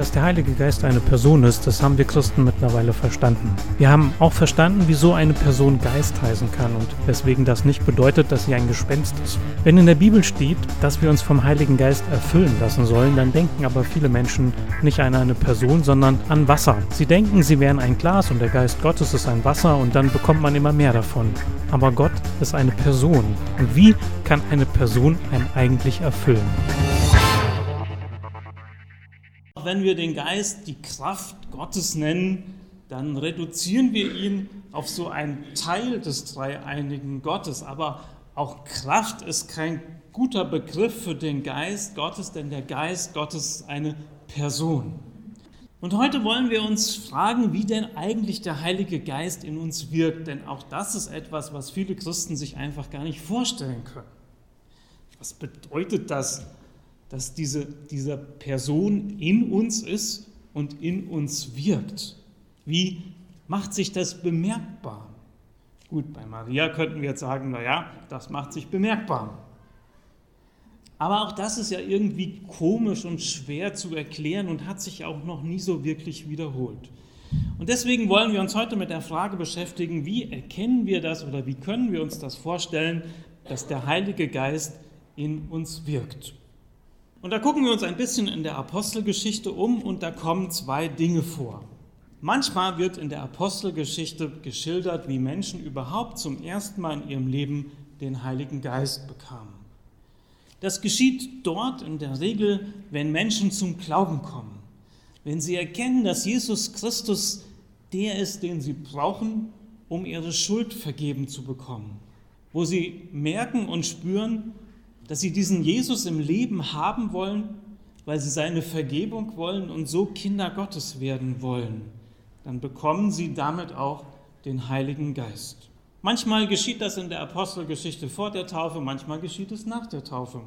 Dass der Heilige Geist eine Person ist, das haben wir Christen mittlerweile verstanden. Wir haben auch verstanden, wieso eine Person Geist heißen kann und weswegen das nicht bedeutet, dass sie ein Gespenst ist. Wenn in der Bibel steht, dass wir uns vom Heiligen Geist erfüllen lassen sollen, dann denken aber viele Menschen nicht an eine Person, sondern an Wasser. Sie denken, sie wären ein Glas und der Geist Gottes ist ein Wasser und dann bekommt man immer mehr davon. Aber Gott ist eine Person. Und wie kann eine Person einen eigentlich erfüllen? Wenn wir den Geist die Kraft Gottes nennen, dann reduzieren wir ihn auf so einen Teil des dreieinigen Gottes. Aber auch Kraft ist kein guter Begriff für den Geist Gottes, denn der Geist Gottes ist eine Person. Und heute wollen wir uns fragen, wie denn eigentlich der Heilige Geist in uns wirkt, denn auch das ist etwas, was viele Christen sich einfach gar nicht vorstellen können. Was bedeutet das dass diese, diese Person in uns ist und in uns wirkt. Wie macht sich das bemerkbar? Gut, bei Maria könnten wir jetzt sagen, naja, das macht sich bemerkbar. Aber auch das ist ja irgendwie komisch und schwer zu erklären und hat sich auch noch nie so wirklich wiederholt. Und deswegen wollen wir uns heute mit der Frage beschäftigen, wie erkennen wir das oder wie können wir uns das vorstellen, dass der Heilige Geist in uns wirkt. Und da gucken wir uns ein bisschen in der Apostelgeschichte um und da kommen zwei Dinge vor. Manchmal wird in der Apostelgeschichte geschildert, wie Menschen überhaupt zum ersten Mal in ihrem Leben den Heiligen Geist bekamen. Das geschieht dort in der Regel, wenn Menschen zum Glauben kommen, wenn sie erkennen, dass Jesus Christus der ist, den sie brauchen, um ihre Schuld vergeben zu bekommen, wo sie merken und spüren, dass sie diesen Jesus im Leben haben wollen, weil sie seine Vergebung wollen und so Kinder Gottes werden wollen, dann bekommen sie damit auch den Heiligen Geist. Manchmal geschieht das in der Apostelgeschichte vor der Taufe, manchmal geschieht es nach der Taufe.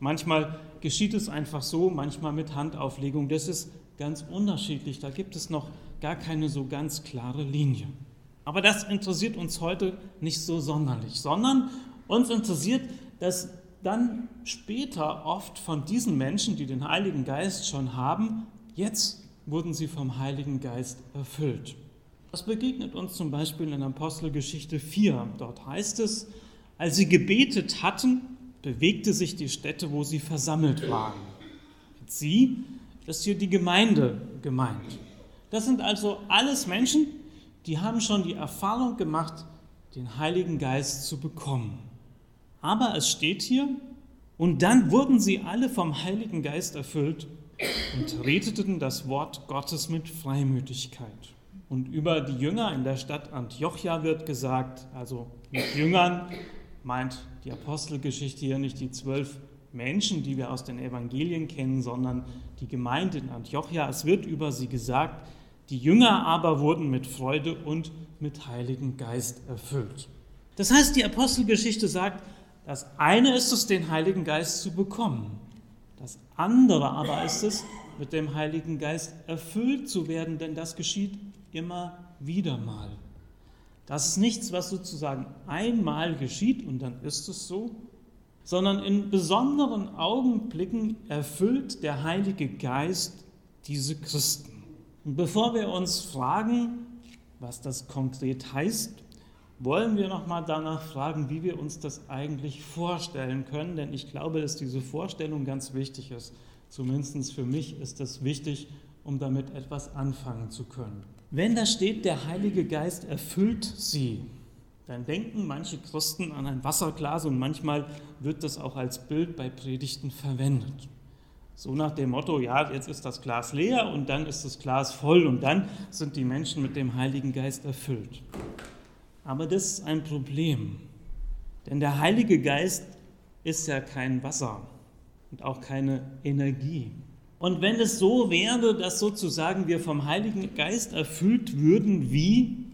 Manchmal geschieht es einfach so, manchmal mit Handauflegung. Das ist ganz unterschiedlich. Da gibt es noch gar keine so ganz klare Linie. Aber das interessiert uns heute nicht so sonderlich, sondern uns interessiert, dass dann später oft von diesen Menschen, die den Heiligen Geist schon haben, jetzt wurden sie vom Heiligen Geist erfüllt. Das begegnet uns zum Beispiel in Apostelgeschichte 4. Dort heißt es, als sie gebetet hatten, bewegte sich die Stätte, wo sie versammelt waren. Mit sie ist hier die Gemeinde gemeint. Das sind also alles Menschen, die haben schon die Erfahrung gemacht, den Heiligen Geist zu bekommen. Aber es steht hier, und dann wurden sie alle vom Heiligen Geist erfüllt und redeten das Wort Gottes mit Freimütigkeit. Und über die Jünger in der Stadt Antiochia wird gesagt, also mit Jüngern meint die Apostelgeschichte hier nicht die zwölf Menschen, die wir aus den Evangelien kennen, sondern die Gemeinde in Antiochia. Es wird über sie gesagt, die Jünger aber wurden mit Freude und mit Heiligen Geist erfüllt. Das heißt, die Apostelgeschichte sagt, das eine ist es, den Heiligen Geist zu bekommen. Das andere aber ist es, mit dem Heiligen Geist erfüllt zu werden, denn das geschieht immer wieder mal. Das ist nichts, was sozusagen einmal geschieht und dann ist es so, sondern in besonderen Augenblicken erfüllt der Heilige Geist diese Christen. Und bevor wir uns fragen, was das konkret heißt, wollen wir nochmal danach fragen, wie wir uns das eigentlich vorstellen können, denn ich glaube, dass diese Vorstellung ganz wichtig ist. Zumindest für mich ist das wichtig, um damit etwas anfangen zu können. Wenn da steht, der Heilige Geist erfüllt sie, dann denken manche Christen an ein Wasserglas und manchmal wird das auch als Bild bei Predigten verwendet. So nach dem Motto, ja, jetzt ist das Glas leer und dann ist das Glas voll und dann sind die Menschen mit dem Heiligen Geist erfüllt. Aber das ist ein Problem, denn der Heilige Geist ist ja kein Wasser und auch keine Energie. Und wenn es so wäre, dass sozusagen wir vom Heiligen Geist erfüllt würden wie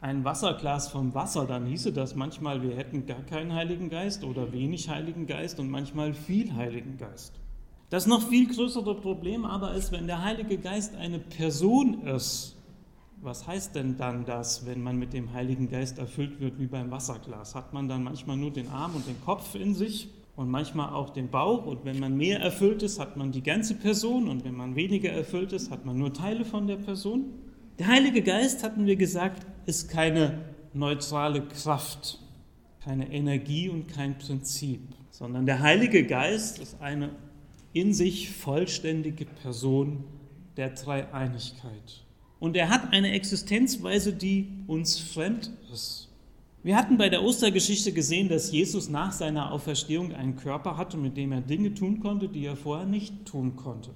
ein Wasserglas vom Wasser, dann hieße das manchmal, wir hätten gar keinen Heiligen Geist oder wenig Heiligen Geist und manchmal viel Heiligen Geist. Das noch viel größere Problem aber ist, wenn der Heilige Geist eine Person ist, was heißt denn dann das, wenn man mit dem Heiligen Geist erfüllt wird wie beim Wasserglas? Hat man dann manchmal nur den Arm und den Kopf in sich? und manchmal auch den Bauch. Und wenn man mehr erfüllt ist, hat man die ganze Person. Und wenn man weniger erfüllt ist, hat man nur Teile von der Person. Der Heilige Geist, hatten wir gesagt, ist keine neutrale Kraft, keine Energie und kein Prinzip, sondern der Heilige Geist ist eine in sich vollständige Person der Dreieinigkeit. Und er hat eine Existenzweise, die uns fremd ist. Wir hatten bei der Ostergeschichte gesehen, dass Jesus nach seiner Auferstehung einen Körper hatte, mit dem er Dinge tun konnte, die er vorher nicht tun konnte.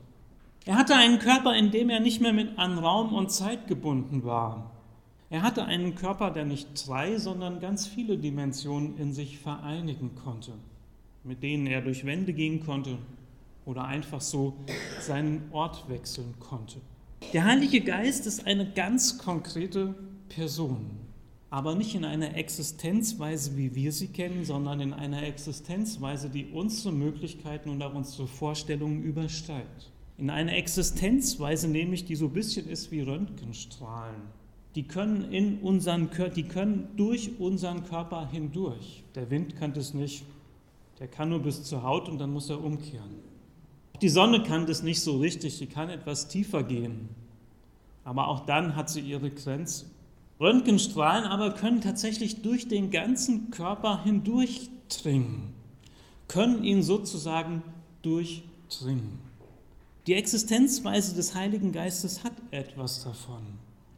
Er hatte einen Körper, in dem er nicht mehr mit an Raum und Zeit gebunden war. Er hatte einen Körper, der nicht drei, sondern ganz viele Dimensionen in sich vereinigen konnte, mit denen er durch Wände gehen konnte oder einfach so seinen Ort wechseln konnte. Der Heilige Geist ist eine ganz konkrete Person aber nicht in einer Existenzweise, wie wir sie kennen, sondern in einer Existenzweise, die unsere Möglichkeiten und auch unsere Vorstellungen übersteigt. In einer Existenzweise nämlich, die so ein bisschen ist wie Röntgenstrahlen. Die können, in unseren, die können durch unseren Körper hindurch. Der Wind kann das nicht. Der kann nur bis zur Haut und dann muss er umkehren. Die Sonne kann das nicht so richtig, sie kann etwas tiefer gehen. Aber auch dann hat sie ihre Grenze. Röntgenstrahlen aber können tatsächlich durch den ganzen Körper hindurchdringen, können ihn sozusagen durchdringen. Die Existenzweise des Heiligen Geistes hat etwas davon.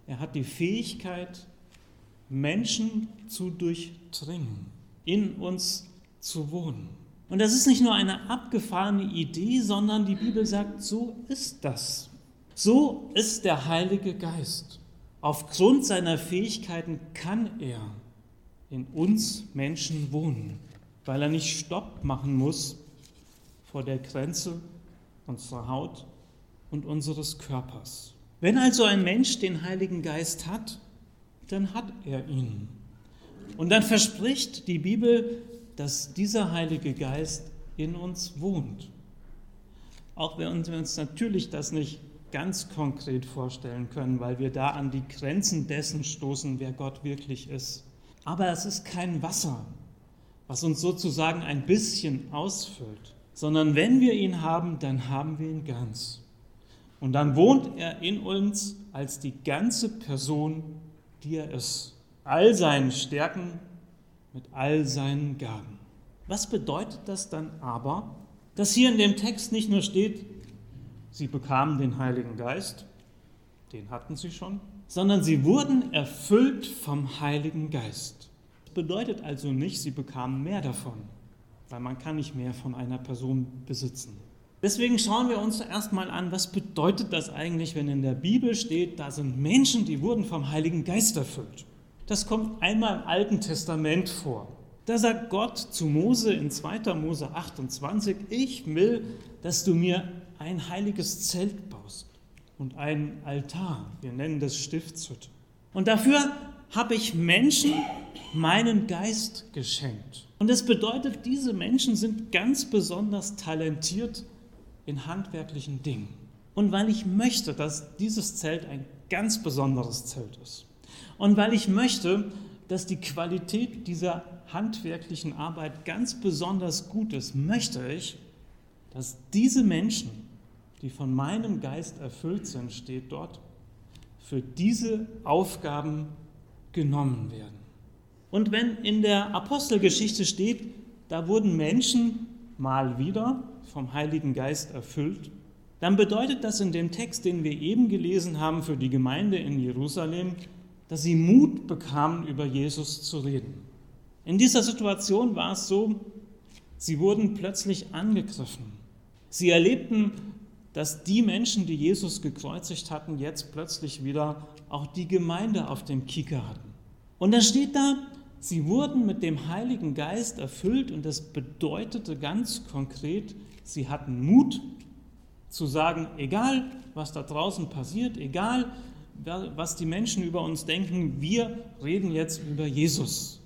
Er hat die Fähigkeit, Menschen zu durchdringen, in uns zu wohnen. Und das ist nicht nur eine abgefahrene Idee, sondern die Bibel sagt, so ist das. So ist der Heilige Geist. Aufgrund seiner Fähigkeiten kann er in uns Menschen wohnen, weil er nicht Stopp machen muss vor der Grenze unserer Haut und unseres Körpers. Wenn also ein Mensch den Heiligen Geist hat, dann hat er ihn. Und dann verspricht die Bibel, dass dieser Heilige Geist in uns wohnt. Auch wenn wir uns natürlich das nicht ganz konkret vorstellen können, weil wir da an die Grenzen dessen stoßen, wer Gott wirklich ist. Aber es ist kein Wasser, was uns sozusagen ein bisschen ausfüllt, sondern wenn wir ihn haben, dann haben wir ihn ganz. Und dann wohnt er in uns als die ganze Person, die er ist. All seinen Stärken mit all seinen Gaben. Was bedeutet das dann aber, dass hier in dem Text nicht nur steht, Sie bekamen den Heiligen Geist, den hatten sie schon, sondern sie wurden erfüllt vom Heiligen Geist. Das bedeutet also nicht, sie bekamen mehr davon, weil man kann nicht mehr von einer Person besitzen. Deswegen schauen wir uns erstmal an, was bedeutet das eigentlich, wenn in der Bibel steht, da sind Menschen, die wurden vom Heiligen Geist erfüllt. Das kommt einmal im Alten Testament vor. Da sagt Gott zu Mose in 2. Mose 28, ich will, dass du mir ein heiliges Zelt baust und einen Altar. Wir nennen das Stiftshütte. Und dafür habe ich Menschen meinen Geist geschenkt. Und das bedeutet, diese Menschen sind ganz besonders talentiert in handwerklichen Dingen. Und weil ich möchte, dass dieses Zelt ein ganz besonderes Zelt ist. Und weil ich möchte, dass die Qualität dieser handwerklichen Arbeit ganz besonders gut ist, möchte ich, dass diese Menschen die von meinem Geist erfüllt sind, steht dort, für diese Aufgaben genommen werden. Und wenn in der Apostelgeschichte steht, da wurden Menschen mal wieder vom Heiligen Geist erfüllt, dann bedeutet das in dem Text, den wir eben gelesen haben für die Gemeinde in Jerusalem, dass sie Mut bekamen, über Jesus zu reden. In dieser Situation war es so, sie wurden plötzlich angegriffen. Sie erlebten dass die Menschen, die Jesus gekreuzigt hatten, jetzt plötzlich wieder auch die Gemeinde auf dem Kieker hatten. Und da steht da, sie wurden mit dem Heiligen Geist erfüllt und das bedeutete ganz konkret, sie hatten Mut zu sagen, egal was da draußen passiert, egal was die Menschen über uns denken, wir reden jetzt über Jesus.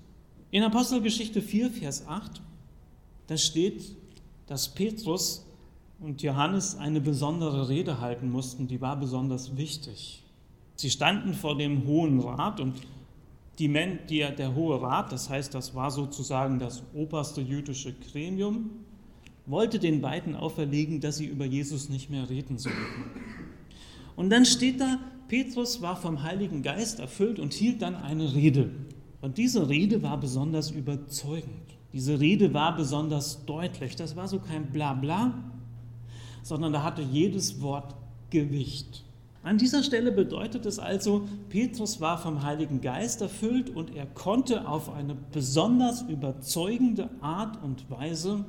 In Apostelgeschichte 4, Vers 8, da steht, dass Petrus und Johannes eine besondere Rede halten mussten, die war besonders wichtig. Sie standen vor dem Hohen Rat und Die, die, der Hohe Rat, das heißt, das war sozusagen das oberste jüdische Gremium, wollte den beiden auferlegen, dass sie über Jesus nicht mehr reden sollten. Und dann steht da, Petrus war vom Heiligen Geist erfüllt und hielt dann eine Rede. Und diese Rede war besonders überzeugend. Diese Rede war besonders deutlich. Das war so kein Blabla, sondern da hatte jedes Wort Gewicht. An dieser Stelle bedeutet es also, Petrus war vom Heiligen Geist erfüllt und er konnte auf eine besonders überzeugende Art und Weise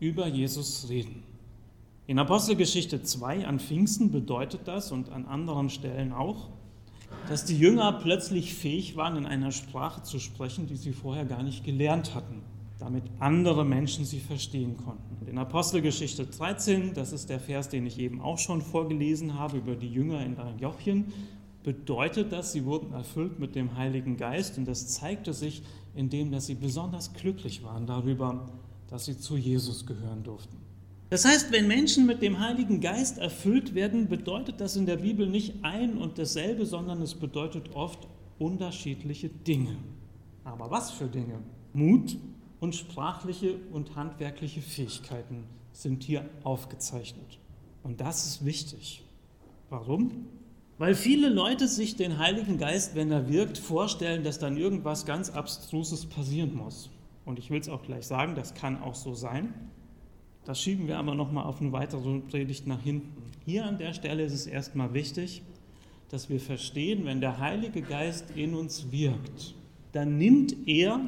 über Jesus reden. In Apostelgeschichte 2 an Pfingsten bedeutet das und an anderen Stellen auch, dass die Jünger plötzlich fähig waren, in einer Sprache zu sprechen, die sie vorher gar nicht gelernt hatten, damit andere Menschen sie verstehen konnten. In Apostelgeschichte 13, das ist der Vers, den ich eben auch schon vorgelesen habe über die Jünger in Antiochien, bedeutet das, sie wurden erfüllt mit dem Heiligen Geist und das zeigte sich in dem, dass sie besonders glücklich waren darüber, dass sie zu Jesus gehören durften. Das heißt, wenn Menschen mit dem Heiligen Geist erfüllt werden, bedeutet das in der Bibel nicht ein und dasselbe, sondern es bedeutet oft unterschiedliche Dinge. Aber was für Dinge? Mut und sprachliche und handwerkliche Fähigkeiten sind hier aufgezeichnet. Und das ist wichtig. Warum? Weil viele Leute sich den Heiligen Geist, wenn er wirkt, vorstellen, dass dann irgendwas ganz Abstruses passieren muss. Und ich will es auch gleich sagen, das kann auch so sein. Das schieben wir aber nochmal auf eine weitere Predigt nach hinten. Hier an der Stelle ist es erstmal wichtig, dass wir verstehen, wenn der Heilige Geist in uns wirkt, dann nimmt er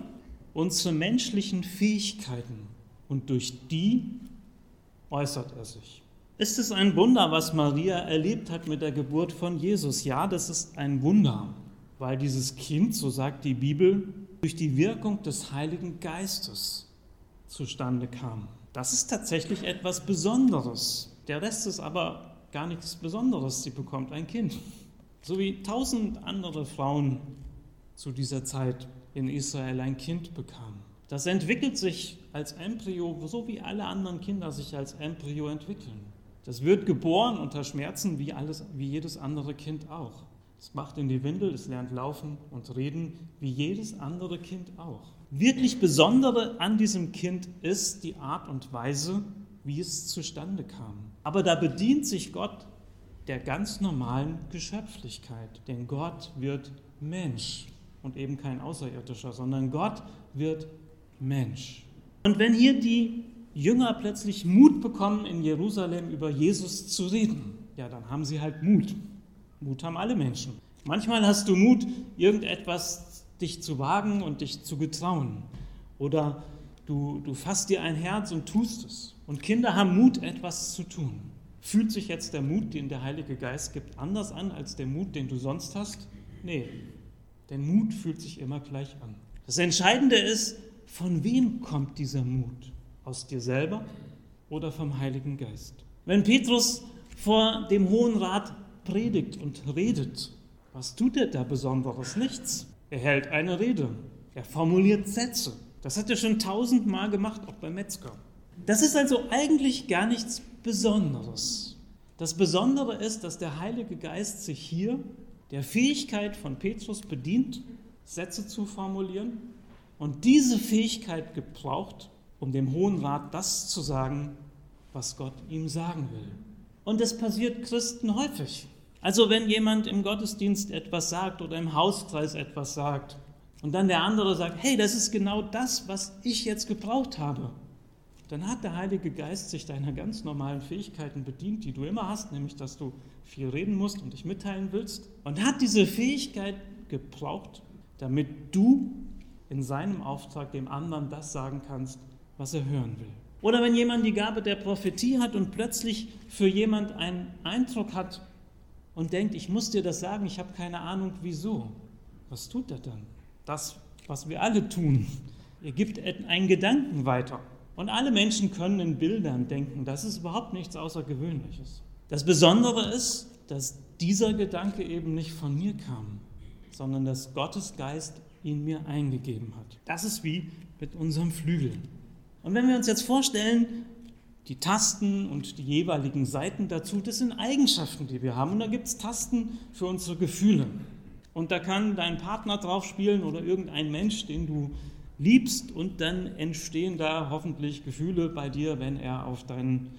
unsere menschlichen Fähigkeiten und durch die äußert er sich. Ist es ein Wunder, was Maria erlebt hat mit der Geburt von Jesus? Ja, das ist ein Wunder, weil dieses Kind, so sagt die Bibel, durch die Wirkung des Heiligen Geistes zustande kam. Das ist tatsächlich etwas Besonderes. Der Rest ist aber gar nichts Besonderes. Sie bekommt ein Kind. So wie tausend andere Frauen zu dieser Zeit in Israel ein Kind bekamen. Das entwickelt sich als Embryo, so wie alle anderen Kinder sich als Embryo entwickeln. Das wird geboren unter Schmerzen wie, alles, wie jedes andere Kind auch. Es macht in die Windel, es lernt laufen und reden, wie jedes andere Kind auch wirklich Besondere an diesem Kind ist die Art und Weise, wie es zustande kam. Aber da bedient sich Gott der ganz normalen Geschöpflichkeit, denn Gott wird Mensch und eben kein Außerirdischer, sondern Gott wird Mensch. Und wenn hier die Jünger plötzlich Mut bekommen, in Jerusalem über Jesus zu reden, ja, dann haben sie halt Mut. Mut haben alle Menschen. Manchmal hast du Mut, irgendetwas dich zu wagen und dich zu getrauen. Oder du, du fasst dir ein Herz und tust es. Und Kinder haben Mut, etwas zu tun. Fühlt sich jetzt der Mut, den der Heilige Geist gibt, anders an als der Mut, den du sonst hast? Nee, denn Mut fühlt sich immer gleich an. Das Entscheidende ist, von wem kommt dieser Mut? Aus dir selber oder vom Heiligen Geist? Wenn Petrus vor dem Hohen Rat predigt und redet, was tut er da Besonderes? Nichts. Er hält eine Rede. Er formuliert Sätze. Das hat er schon tausendmal gemacht, auch beim Metzger. Das ist also eigentlich gar nichts Besonderes. Das Besondere ist, dass der Heilige Geist sich hier der Fähigkeit von Petrus bedient, Sätze zu formulieren und diese Fähigkeit gebraucht, um dem Hohen Rat das zu sagen, was Gott ihm sagen will. Und das passiert Christen häufig. Also wenn jemand im Gottesdienst etwas sagt oder im Hauskreis etwas sagt und dann der andere sagt, hey, das ist genau das, was ich jetzt gebraucht habe, dann hat der Heilige Geist sich deiner ganz normalen Fähigkeiten bedient, die du immer hast, nämlich dass du viel reden musst und dich mitteilen willst, und hat diese Fähigkeit gebraucht, damit du in seinem Auftrag dem anderen das sagen kannst, was er hören will. Oder wenn jemand die Gabe der Prophetie hat und plötzlich für jemand einen Eindruck hat, und denkt, ich muss dir das sagen, ich habe keine Ahnung wieso. Was tut er dann? Das, was wir alle tun. Er gibt einen Gedanken weiter. Und alle Menschen können in Bildern denken. Das ist überhaupt nichts Außergewöhnliches. Das Besondere ist, dass dieser Gedanke eben nicht von mir kam, sondern dass Gottes Geist ihn mir eingegeben hat. Das ist wie mit unserem Flügel. Und wenn wir uns jetzt vorstellen, die Tasten und die jeweiligen Seiten dazu, das sind Eigenschaften, die wir haben. Und da gibt es Tasten für unsere Gefühle. Und da kann dein Partner drauf spielen oder irgendein Mensch, den du liebst und dann entstehen da hoffentlich Gefühle bei dir, wenn er auf deinen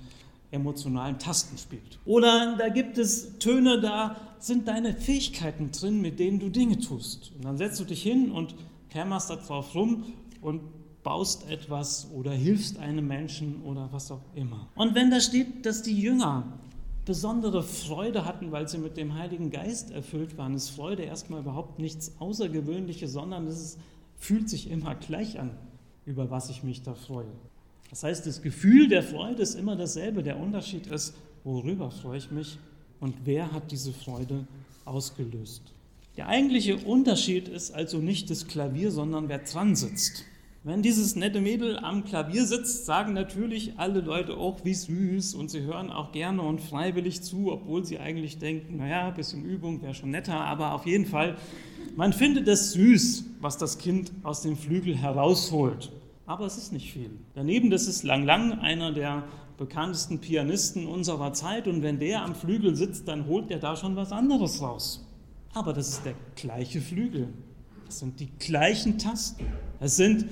emotionalen Tasten spielt. Oder da gibt es Töne, da sind deine Fähigkeiten drin, mit denen du Dinge tust. Und dann setzt du dich hin und hämmerst da drauf rum und baust etwas oder hilfst einem Menschen oder was auch immer. Und wenn da steht, dass die Jünger besondere Freude hatten, weil sie mit dem Heiligen Geist erfüllt waren, ist Freude erstmal überhaupt nichts Außergewöhnliches, sondern es ist, fühlt sich immer gleich an, über was ich mich da freue. Das heißt, das Gefühl der Freude ist immer dasselbe. Der Unterschied ist, worüber freue ich mich und wer hat diese Freude ausgelöst. Der eigentliche Unterschied ist also nicht das Klavier, sondern wer dran sitzt. Wenn dieses nette Mädel am Klavier sitzt, sagen natürlich alle Leute auch, wie süß und sie hören auch gerne und freiwillig zu, obwohl sie eigentlich denken, naja, ein bisschen Übung wäre schon netter, aber auf jeden Fall, man findet es süß, was das Kind aus dem Flügel herausholt aber es ist nicht viel. Daneben, das ist Lang Lang, einer der bekanntesten Pianisten unserer Zeit und wenn der am Flügel sitzt, dann holt er da schon was anderes raus. Aber das ist der gleiche Flügel. Das sind die gleichen Tasten. Es sind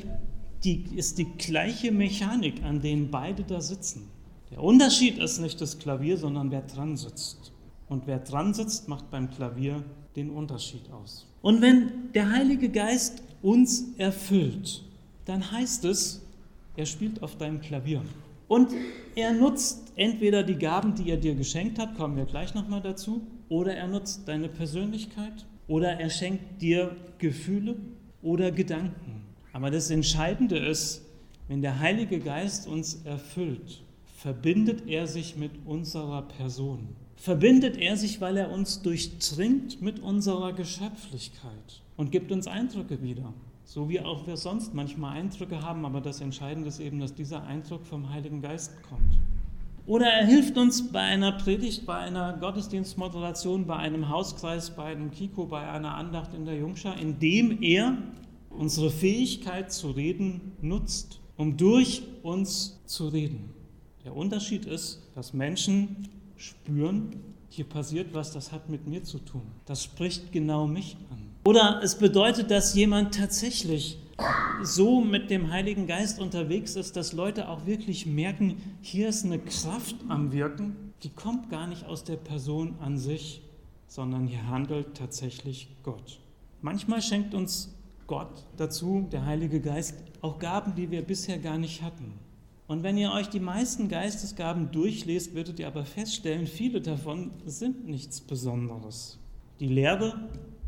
die, ist die gleiche Mechanik, an denen beide da sitzen. Der Unterschied ist nicht das Klavier, sondern wer dran sitzt. Und wer dran sitzt, macht beim Klavier den Unterschied aus. Und wenn der Heilige Geist uns erfüllt, dann heißt es, er spielt auf deinem Klavier. Und er nutzt entweder die Gaben, die er dir geschenkt hat, kommen wir gleich nochmal dazu, oder er nutzt deine Persönlichkeit, oder er schenkt dir Gefühle oder Gedanken. Aber das Entscheidende ist, wenn der Heilige Geist uns erfüllt, verbindet er sich mit unserer Person. Verbindet er sich, weil er uns durchdringt mit unserer Geschöpflichkeit und gibt uns Eindrücke wieder. So wie auch wir sonst manchmal Eindrücke haben, aber das Entscheidende ist eben, dass dieser Eindruck vom Heiligen Geist kommt. Oder er hilft uns bei einer Predigt, bei einer Gottesdienstmoderation, bei einem Hauskreis, bei einem Kiko, bei einer Andacht in der Jungschar, indem er unsere Fähigkeit zu reden nutzt, um durch uns zu reden. Der Unterschied ist, dass Menschen spüren, hier passiert was, das hat mit mir zu tun. Das spricht genau mich an. Oder es bedeutet, dass jemand tatsächlich so mit dem Heiligen Geist unterwegs ist, dass Leute auch wirklich merken, hier ist eine Kraft am Wirken, die kommt gar nicht aus der Person an sich, sondern hier handelt tatsächlich Gott. Manchmal schenkt uns Gott dazu, der Heilige Geist, auch Gaben, die wir bisher gar nicht hatten. Und wenn ihr euch die meisten Geistesgaben durchlest, werdet ihr aber feststellen, viele davon sind nichts Besonderes. Die Lehre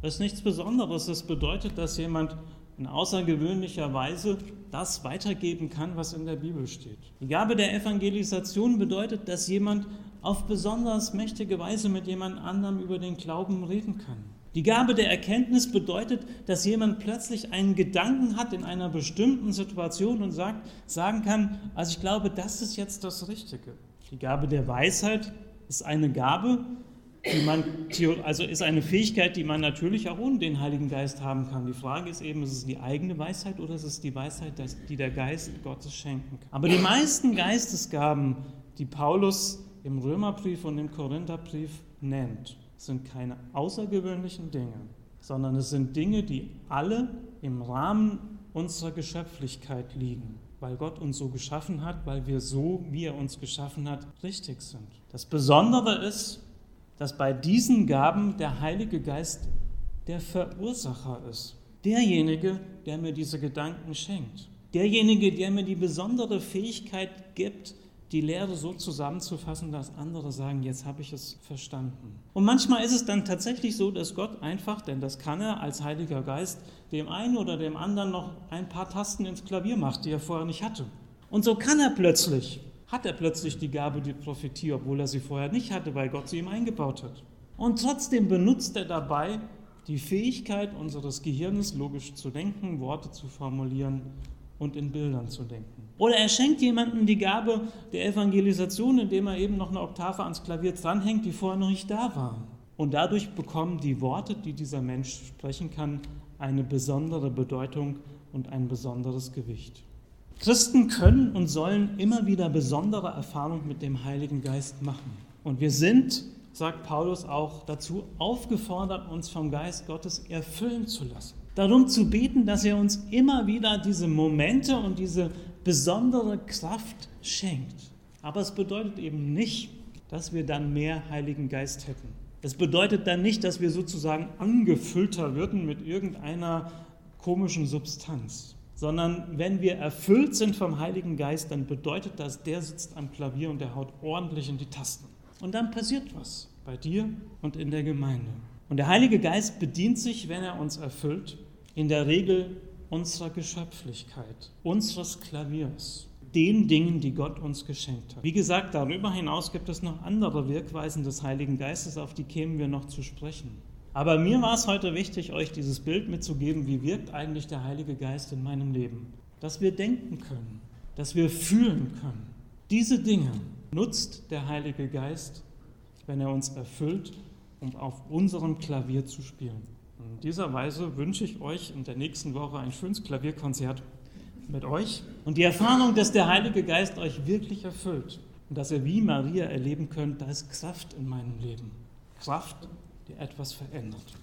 das ist nichts Besonderes. Es bedeutet, dass jemand in außergewöhnlicher Weise das weitergeben kann, was in der Bibel steht. Die Gabe der Evangelisation bedeutet, dass jemand auf besonders mächtige Weise mit jemand anderem über den Glauben reden kann. Die Gabe der Erkenntnis bedeutet, dass jemand plötzlich einen Gedanken hat in einer bestimmten Situation und sagt, sagen kann, also ich glaube, das ist jetzt das Richtige. Die Gabe der Weisheit ist eine Gabe, die man, also ist eine Fähigkeit, die man natürlich auch ohne den Heiligen Geist haben kann. Die Frage ist eben, ist es die eigene Weisheit oder ist es die Weisheit, die der Geist Gottes schenken kann. Aber die meisten Geistesgaben, die Paulus im Römerbrief und im Korintherbrief nennt, sind keine außergewöhnlichen Dinge, sondern es sind Dinge, die alle im Rahmen unserer Geschöpflichkeit liegen weil Gott uns so geschaffen hat, weil wir so, wie er uns geschaffen hat, richtig sind. Das Besondere ist, dass bei diesen Gaben der Heilige Geist der Verursacher ist. Derjenige, der mir diese Gedanken schenkt. Derjenige, der mir die besondere Fähigkeit gibt, die Lehre so zusammenzufassen, dass andere sagen, jetzt habe ich es verstanden. Und manchmal ist es dann tatsächlich so, dass Gott einfach, denn das kann er als Heiliger Geist, dem einen oder dem anderen noch ein paar Tasten ins Klavier macht, die er vorher nicht hatte. Und so kann er plötzlich hat er plötzlich die Gabe der Prophetie, obwohl er sie vorher nicht hatte, weil Gott sie ihm eingebaut hat. Und trotzdem benutzt er dabei die Fähigkeit unseres Gehirns, logisch zu denken, Worte zu formulieren und in Bildern zu denken. Oder er schenkt jemandem die Gabe der Evangelisation, indem er eben noch eine Oktave ans Klavier dranhängt, die vorher noch nicht da war. Und dadurch bekommen die Worte, die dieser Mensch sprechen kann, eine besondere Bedeutung und ein besonderes Gewicht. Christen können und sollen immer wieder besondere Erfahrungen mit dem Heiligen Geist machen. Und wir sind sagt Paulus auch dazu aufgefordert, uns vom Geist Gottes erfüllen zu lassen. Darum zu beten, dass er uns immer wieder diese Momente und diese besondere Kraft schenkt. Aber es bedeutet eben nicht, dass wir dann mehr Heiligen Geist hätten. Es bedeutet dann nicht, dass wir sozusagen angefüllter würden mit irgendeiner komischen Substanz, sondern wenn wir erfüllt sind vom Heiligen Geist, dann bedeutet das, der sitzt am Klavier und der haut ordentlich in die Tasten. Und dann passiert was bei dir und in der Gemeinde. Und der Heilige Geist bedient sich, wenn er uns erfüllt, in der Regel unserer Geschöpflichkeit, unseres Klaviers, den Dingen, die Gott uns geschenkt hat. Wie gesagt, darüber hinaus gibt es noch andere Wirkweisen des Heiligen Geistes, auf die kämen wir noch zu sprechen. Aber mir war es heute wichtig, euch dieses Bild mitzugeben, wie wirkt eigentlich der Heilige Geist in meinem Leben. Dass wir denken können, dass wir fühlen können. Diese Dinge nutzt der Heilige Geist, wenn er uns erfüllt, um auf unserem Klavier zu spielen. In dieser Weise wünsche ich euch in der nächsten Woche ein schönes Klavierkonzert mit euch und die Erfahrung, dass der Heilige Geist euch wirklich erfüllt und dass ihr wie Maria erleben könnt, da ist Kraft in meinem Leben. Kraft, die etwas verändert.